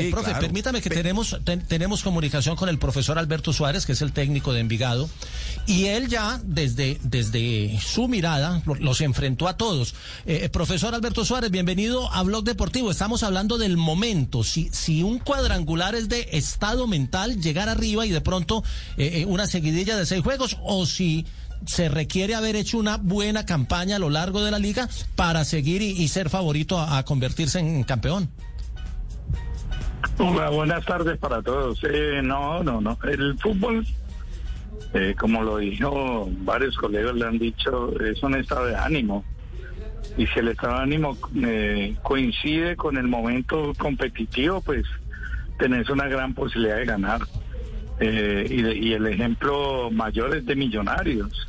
Sí, profe, permítame que tenemos, ten, tenemos comunicación con el profesor Alberto Suárez, que es el técnico de Envigado, y él ya desde, desde su mirada los enfrentó a todos. Eh, profesor Alberto Suárez, bienvenido a Blog Deportivo. Estamos hablando del momento. Si, si un cuadrangular es de estado mental, llegar arriba y de pronto eh, una seguidilla de seis juegos, o si se requiere haber hecho una buena campaña a lo largo de la liga para seguir y, y ser favorito a, a convertirse en campeón. Hola, buenas tardes para todos. Eh, no, no, no. El fútbol, eh, como lo dijo varios colegas, le han dicho, es un estado de ánimo. Y si el estado de ánimo eh, coincide con el momento competitivo, pues tenés una gran posibilidad de ganar. Eh, y, de, y, el ejemplo mayor es de Millonarios.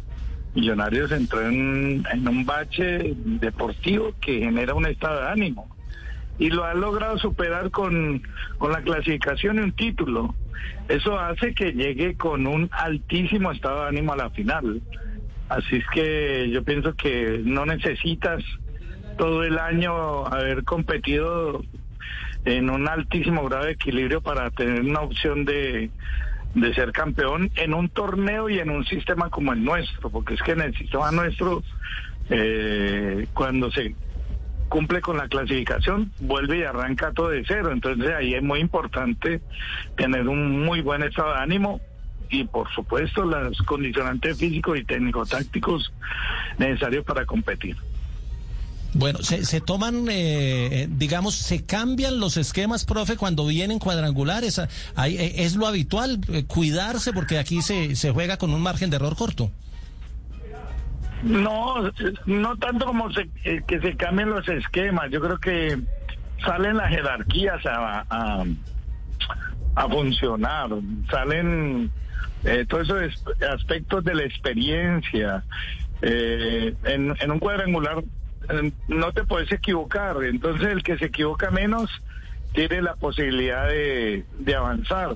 Millonarios entró en, en un bache deportivo que genera un estado de ánimo y lo ha logrado superar con, con la clasificación y un título. Eso hace que llegue con un altísimo estado de ánimo a la final. Así es que yo pienso que no necesitas todo el año haber competido en un altísimo grado de equilibrio para tener una opción de, de ser campeón en un torneo y en un sistema como el nuestro, porque es que en el sistema nuestro, eh, cuando se cumple con la clasificación, vuelve y arranca todo de cero. Entonces ahí es muy importante tener un muy buen estado de ánimo y por supuesto los condicionantes físicos y técnico-tácticos necesarios para competir. Bueno, se, se toman, eh, digamos, se cambian los esquemas, profe, cuando vienen cuadrangulares. Ahí, es lo habitual, eh, cuidarse, porque aquí se, se juega con un margen de error corto. No, no tanto como se, eh, que se cambien los esquemas. Yo creo que salen las jerarquías a, a, funcionar, salen eh, todos esos aspectos de la experiencia. Eh, en, un cuadrangular no te puedes equivocar, entonces el que se equivoca menos tiene la posibilidad de, de avanzar.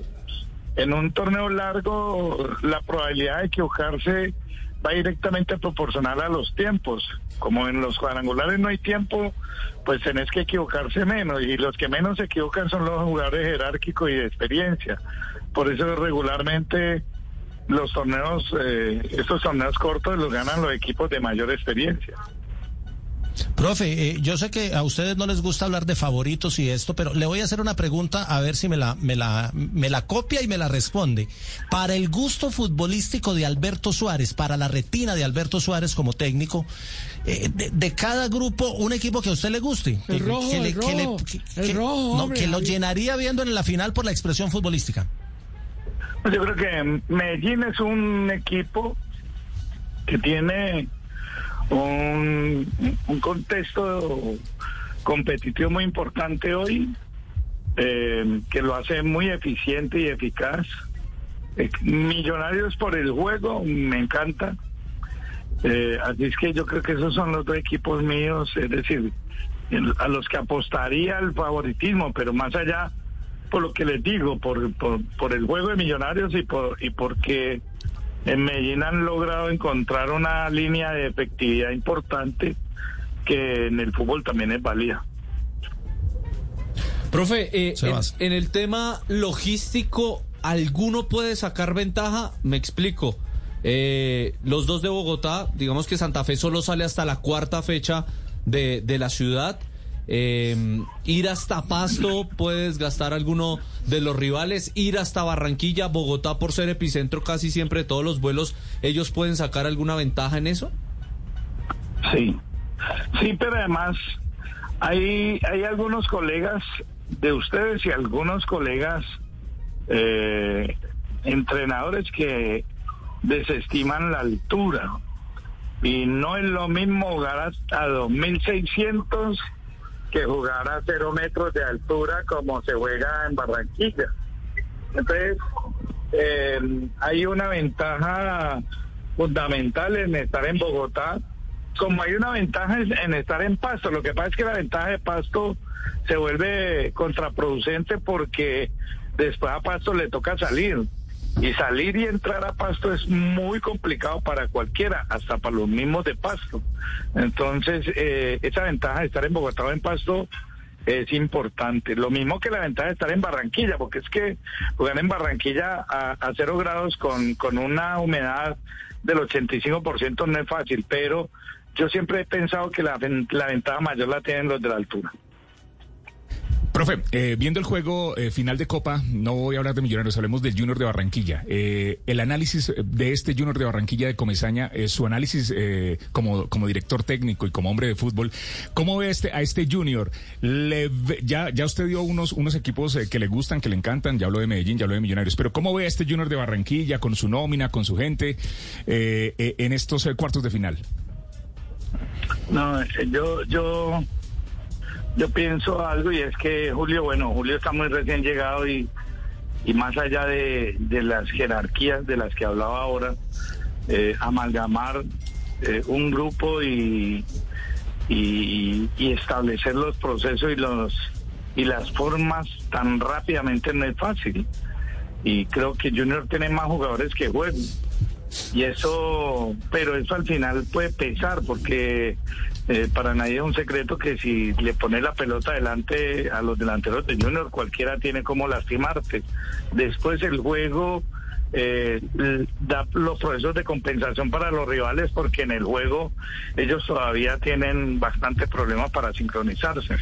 En un torneo largo, la probabilidad de equivocarse va directamente proporcional a los tiempos. Como en los cuadrangulares no hay tiempo, pues tenés que equivocarse menos y los que menos se equivocan son los jugadores jerárquicos y de experiencia. Por eso regularmente los torneos, eh, estos torneos cortos los ganan los equipos de mayor experiencia. Profe, eh, yo sé que a ustedes no les gusta hablar de favoritos y esto, pero le voy a hacer una pregunta a ver si me la, me la, me la copia y me la responde. Para el gusto futbolístico de Alberto Suárez, para la retina de Alberto Suárez como técnico, eh, de, de, cada grupo, un equipo que a usted le guste. El que, rojo, que, el le, rojo, que, le, el que, rojo, no, hombre, que lo llenaría viendo en la final por la expresión futbolística. Pues Yo creo que Medellín es un equipo que tiene un, contexto competitivo muy importante hoy, eh, que lo hace muy eficiente y eficaz. Eh, millonarios por el juego, me encanta. Eh, así es que yo creo que esos son los dos equipos míos, es decir, a los que apostaría el favoritismo, pero más allá, por lo que les digo, por, por, por el juego de Millonarios y, por, y porque en Medellín han logrado encontrar una línea de efectividad importante que en el fútbol también es válida. Profe, eh, en, el tema logístico, ¿alguno puede sacar ventaja? Me explico. Eh, los dos de Bogotá, digamos que Santa Fe solo sale hasta la cuarta fecha de, de la ciudad. Eh, ir hasta Pasto puede desgastar alguno de los rivales. Ir hasta Barranquilla, Bogotá, por ser epicentro casi siempre de todos los vuelos, ¿ellos pueden sacar alguna ventaja en eso? Sí, sí, pero además hay, hay algunos colegas de ustedes y algunos colegas eh, entrenadores que desestiman la altura. Y no es lo mismo jugar hasta 2.600 que jugar a cero metros de altura como se juega en Barranquilla. Entonces, eh, hay una ventaja fundamental en estar en Bogotá, como hay una ventaja en estar en Pasto. Lo que pasa es que la ventaja de Pasto se vuelve contraproducente porque después a Pasto le toca salir. Y salir y entrar a Pasto es muy complicado para cualquiera, hasta para los mismos de Pasto. Entonces, eh, esa ventaja de estar en Bogotá o en Pasto es importante. Lo mismo que la ventaja de estar en Barranquilla, porque es que jugar en Barranquilla a, cero grados con, con una humedad del 85% no es fácil, pero yo siempre he pensado que la ventaja mayor la tienen los de la altura. Profe, eh, viendo el juego eh, final de Copa, no voy a hablar de Millonarios, hablemos del Junior de Barranquilla. Eh, el análisis de este Junior de Barranquilla de Comesaña, su análisis como, como director técnico y como hombre de fútbol, ¿cómo ve este, a este Junior? Le, ya, ya usted dio unos, unos equipos que le gustan, que le encantan, ya habló de Medellín, ya habló de Millonarios, pero ¿cómo ve a este Junior de Barranquilla con su nómina, con su gente, en estos cuartos de final? No, yo, yo yo pienso algo y es que Julio, bueno, Julio está muy recién llegado y, y más allá de, de las jerarquías de las que hablaba ahora, eh, amalgamar eh, un grupo y, y, establecer los procesos y los y las formas tan rápidamente no es fácil. Y creo que Junior tiene más jugadores que juegan. Y eso, pero eso al final puede pesar porque eh, para nadie es un secreto que si le pones la pelota delante a los delanteros de Junior, cualquiera tiene como lastimarte. Después el juego eh, da los procesos de compensación para los rivales porque en el juego ellos todavía tienen bastantes problemas para sincronizarse.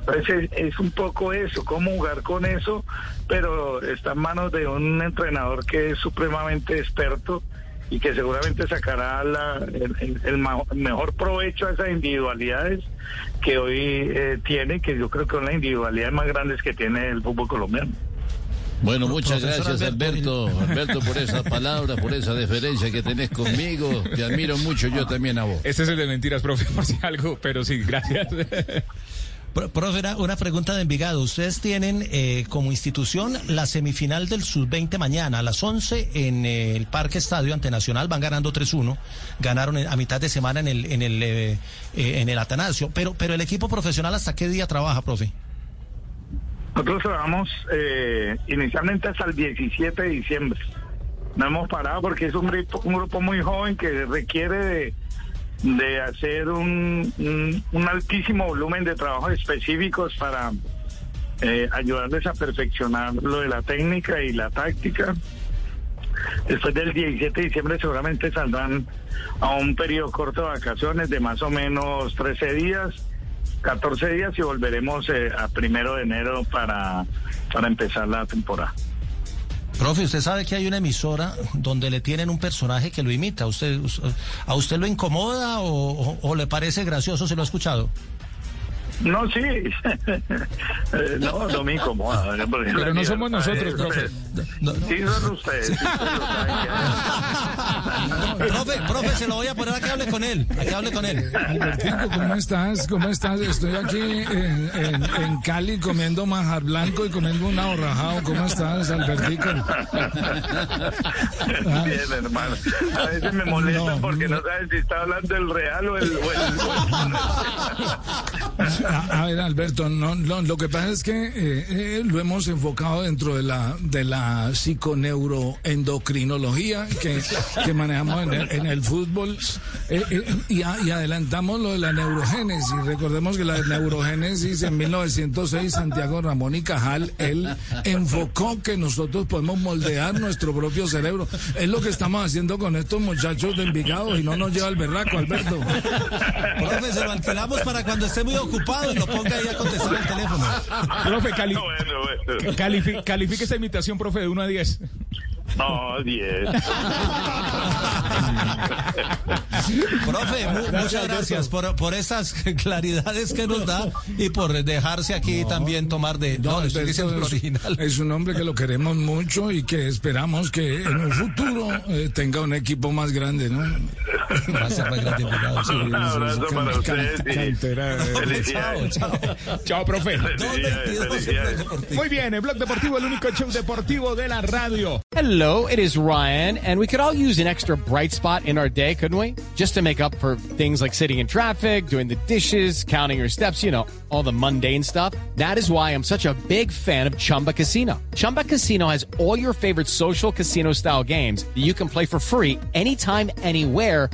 Entonces es, un poco eso, cómo jugar con eso, pero está en manos de un entrenador que es supremamente experto y que seguramente sacará el, mejor provecho a esas individualidades que hoy eh, tiene, que yo creo que son las individualidades más grandes que tiene el fútbol colombiano. Bueno, muchas gracias Alberto, Alberto por esa palabra, por esa deferencia que tenés conmigo. Te admiro mucho, yo también a vos. Este es el de mentiras, profe, por si algo, pero sí, gracias. Profe, una pregunta de Envigado. Ustedes tienen eh, como institución la semifinal del Sub-20 mañana a las 11 en eh, el Parque Estadio ante Nacional. Van ganando 3-1. Ganaron a mitad de semana en el, en el, eh, en el Atanasio. Pero, pero el equipo profesional, ¿hasta qué día trabaja, profe? Nosotros trabajamos inicialmente hasta el 17 de diciembre. No hemos parado porque es un grupo muy joven que requiere de de hacer un, altísimo volumen de trabajos específicos para eh, ayudarles a perfeccionar lo de la técnica y la táctica. Después del 17 de diciembre seguramente saldrán a un periodo corto de vacaciones de más o menos 13 días, 14 días y volveremos eh, a primero de enero para, para empezar la temporada. Profe, usted sabe que hay una emisora donde le tienen un personaje que lo imita. ¿Usted, ¿A usted lo incomoda o, le parece gracioso? ¿Se lo ha escuchado? No, sí. Eh, no, no me incomoda. Pero no somos nosotros, profe. Sí, son ustedes. profe, profe, se lo voy a poner a que hable con él. A que hable con él. Albertico, ¿cómo estás? ¿Cómo estás? Estoy aquí en, en, Cali comiendo manjar blanco y comiendo un ahorrajado. ¿Cómo estás, Albertico? Bien, hermano. A veces me molesta porque no. sabes si está hablando el real o el... O el, A, ver, Alberto, no, lo que pasa es que eh, eh, lo hemos enfocado dentro de la de la psiconeuroendocrinología que, que manejamos en el, en el fútbol eh, y, adelantamos lo de la neurogénesis. Recordemos que la neurogénesis en 1906 Santiago Ramón y Cajal él enfocó que nosotros podemos moldear nuestro propio cerebro. Es lo que estamos haciendo con estos muchachos de Envigado y no nos lleva el berraco, Alberto. Profe, se alquilamos para cuando esté muy ocupado y lo ponga ahí a contestar el teléfono. Profe, califique esa imitación, profe, de 1 a 10. No, 10. Profe, muchas gracias por, por esas claridades que nos da y por dejarse aquí también tomar de... No, es, original. es un hombre que lo queremos mucho y que esperamos que en un futuro eh, tenga un equipo más grande, ¿no? Gracias, muy grande, Envigado. Sí, Un abrazo sí, para ustedes. y cantera de- Chao, chao. Chao, profe. Felicidades, 2.22 en Blog felicidades. Deportivo. Muy bien, en Blog Deportivo, el único show deportivo de la radio. Hello, it is Ryan, and we could all use an extra bright spot in our day, couldn't we? Just to make up for things like sitting in traffic, doing the dishes, counting your steps, you know, all the mundane stuff. That is why I'm such a big fan of Chumba Casino. Chumba Casino has all your favorite social casino style games that you can play for free anytime, anywhere